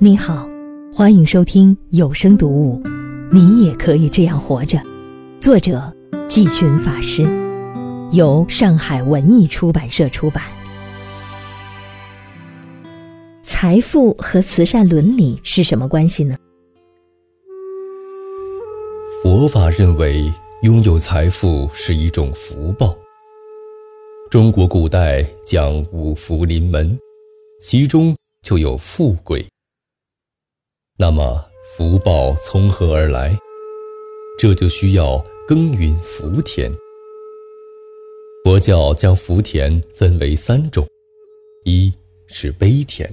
你好，欢迎收听有声读物《你也可以这样活着》，作者季群法师，由上海文艺出版社出版。财富和慈善伦理是什么关系呢？佛法认为，拥有财富是一种福报。中国古代讲五福临门，其中就有富贵。那么福报从何而来？这就需要耕耘福田。佛教将福田分为三种：一是悲田。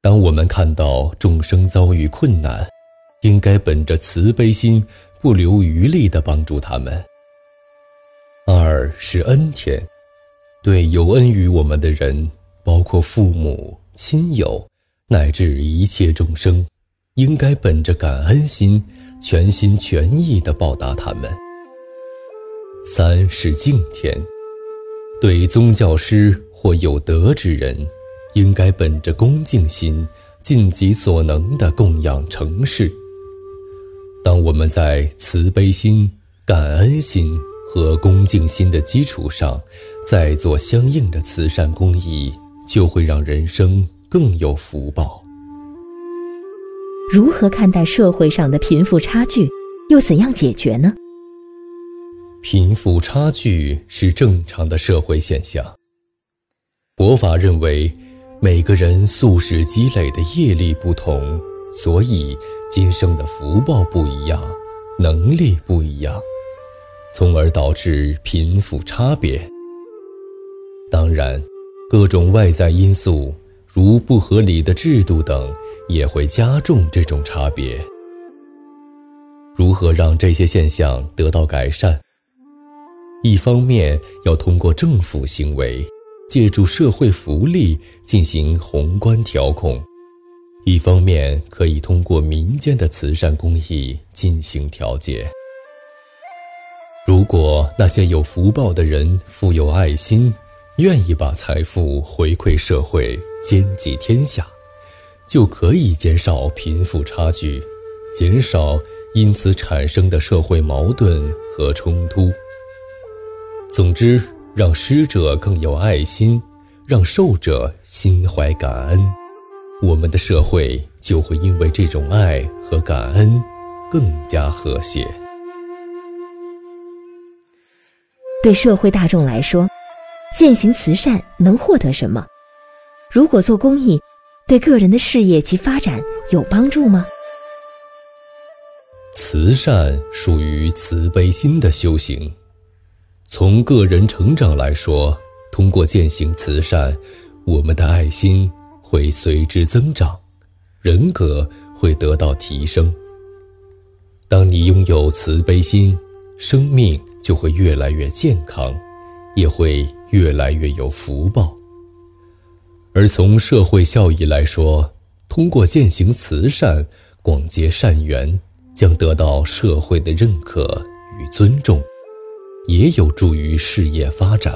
当我们看到众生遭遇困难，应该本着慈悲心，不留余力地帮助他们。二是恩田，对有恩于我们的人，包括父母亲友。乃至一切众生，应该本着感恩心，全心全意地报答他们。三是敬天，对宗教师或有德之人，应该本着恭敬心，尽己所能地供养成事。当我们在慈悲心、感恩心和恭敬心的基础上，再做相应的慈善公益，就会让人生。更有福报。如何看待社会上的贫富差距，又怎样解决呢？贫富差距是正常的社会现象。佛法认为，每个人素食积累的业力不同，所以今生的福报不一样，能力不一样，从而导致贫富差别。当然，各种外在因素。如不合理的制度等，也会加重这种差别。如何让这些现象得到改善？一方面要通过政府行为，借助社会福利进行宏观调控；一方面可以通过民间的慈善公益进行调节。如果那些有福报的人富有爱心。愿意把财富回馈社会、兼济天下，就可以减少贫富差距，减少因此产生的社会矛盾和冲突。总之，让施者更有爱心，让受者心怀感恩，我们的社会就会因为这种爱和感恩更加和谐。对社会大众来说。践行慈善能获得什么？如果做公益，对个人的事业及发展有帮助吗？慈善属于慈悲心的修行。从个人成长来说，通过践行慈善，我们的爱心会随之增长，人格会得到提升。当你拥有慈悲心，生命就会越来越健康。也会越来越有福报。而从社会效益来说，通过践行慈善、广结善缘，将得到社会的认可与尊重，也有助于事业发展。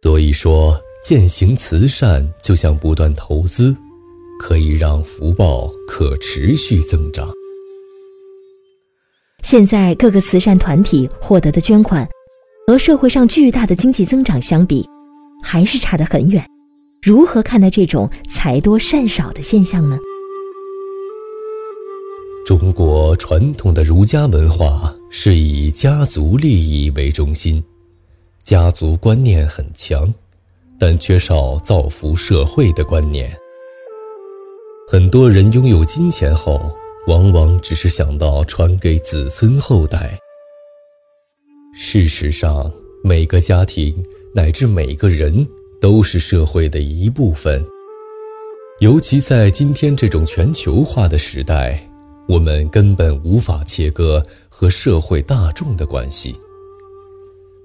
所以说，践行慈善就像不断投资，可以让福报可持续增长。现在各个慈善团体获得的捐款。和社会上巨大的经济增长相比，还是差得很远。如何看待这种财多善少的现象呢？中国传统的儒家文化是以家族利益为中心，家族观念很强，但缺少造福社会的观念。很多人拥有金钱后，往往只是想到传给子孙后代。事实上，每个家庭乃至每个人都是社会的一部分。尤其在今天这种全球化的时代，我们根本无法切割和社会大众的关系。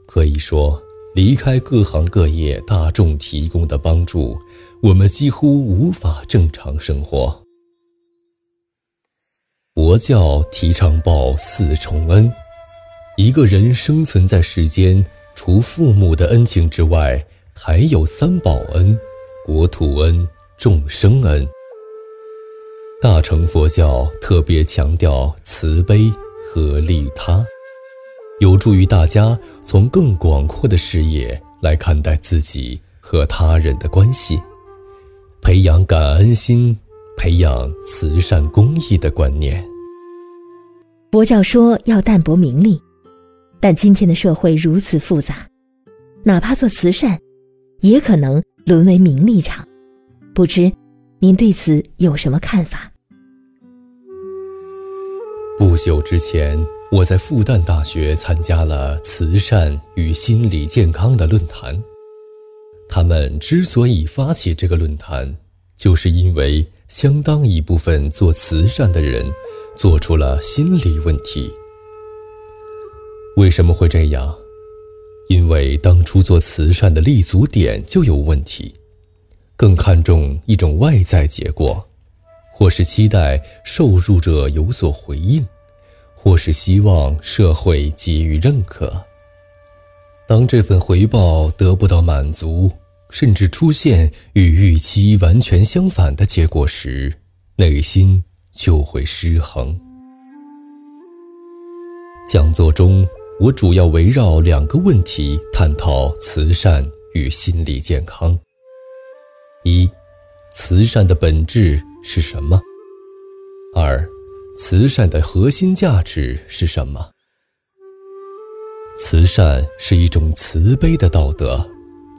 可以说，离开各行各业大众提供的帮助，我们几乎无法正常生活。佛教提倡报四重恩。一个人生存在世间，除父母的恩情之外，还有三宝恩、国土恩、众生恩。大乘佛教特别强调慈悲和利他，有助于大家从更广阔的视野来看待自己和他人的关系，培养感恩心，培养慈善公益的观念。佛教说要淡泊名利，但今天的社会如此复杂，哪怕做慈善，也可能沦为名利场。不知您对此有什么看法？不久之前，我在复旦大学参加了慈善与心理健康的论坛。他们之所以发起这个论坛，就是因为相当一部分做慈善的人做出了心理问题。为什么会这样？因为当初做慈善的立足点就有问题，更看重一种外在结果。或是期待受助者有所回应，或是希望社会给予认可。当这份回报得不到满足，甚至出现与预期完全相反的结果时，内心就会失衡。讲座中，我主要围绕两个问题探讨慈善与心理健康：一，慈善的本质。是什么？二，慈善的核心价值是什么？慈善是一种慈悲的道德，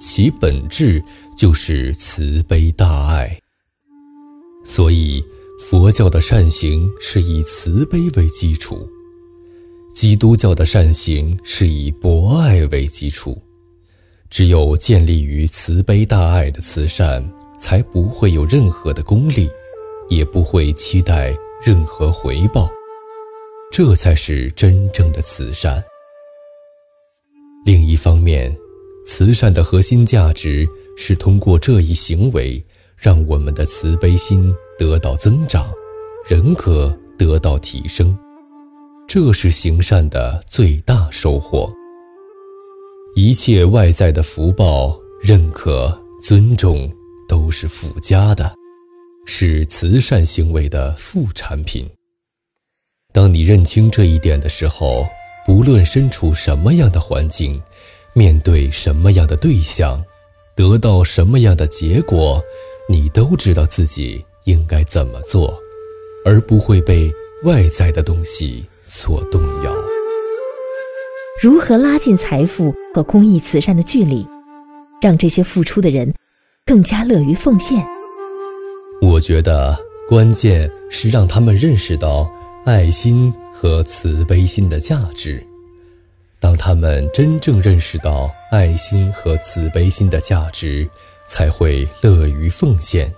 其本质就是慈悲大爱。所以，佛教的善行是以慈悲为基础，基督教的善行是以博爱为基础。只有建立于慈悲大爱的慈善，才不会有任何的功利。也不会期待任何回报，这才是真正的慈善。另一方面，慈善的核心价值是通过这一行为，让我们的慈悲心得到增长，人格得到提升，这是行善的最大收获。一切外在的福报、认可、尊重都是附加的。是慈善行为的副产品。当你认清这一点的时候，不论身处什么样的环境，面对什么样的对象，得到什么样的结果，你都知道自己应该怎么做，而不会被外在的东西所动摇。如何拉近财富和公益慈善的距离，让这些付出的人更加乐于奉献？我觉得关键是让他们认识到爱心和慈悲心的价值。当他们真正认识到爱心和慈悲心的价值，才会乐于奉献，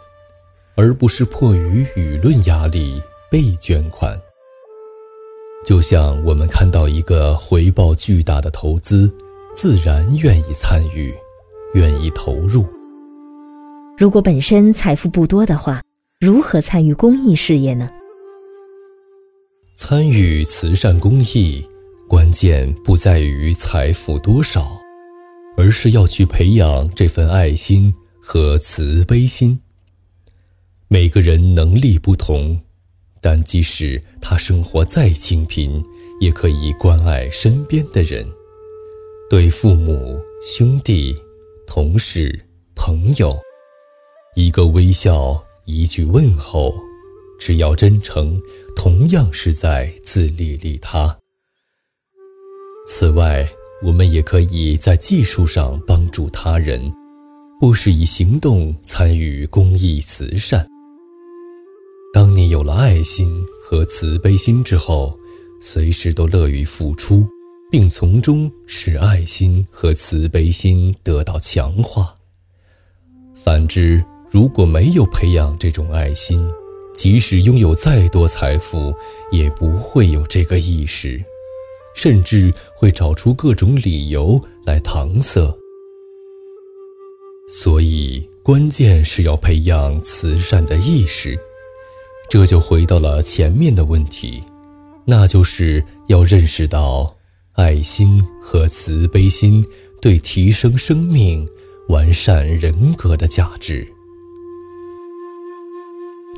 而不是迫于舆论压力被捐款。就像我们看到一个回报巨大的投资，自然愿意参与，愿意投入。如果本身财富不多的话，如何参与公益事业呢？参与慈善公益，关键不在于财富多少，而是要去培养这份爱心和慈悲心。每个人能力不同，但即使他生活再清贫，也可以关爱身边的人，对父母、兄弟、同事、朋友。一个微笑，一句问候，只要真诚，同样是在自利利他。此外，我们也可以在技术上帮助他人，不是以行动参与公益慈善。有了爱心和慈悲心之后，随时都乐于付出，并从中使爱心和慈悲心得到强化。反之，如果没有培养这种爱心，即使拥有再多财富，也不会有这个意识，甚至会找出各种理由来搪塞。所以，关键是要培养慈善的意识。这就回到了前面的问题，那就是要认识到爱心和慈悲心对提升生命、完善人格的价值。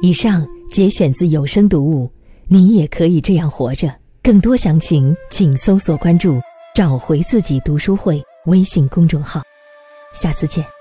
以上节选自有声读物，你也可以这样活着。更多详情，请搜索关注“找回自己读书会”微信公众号。下次见。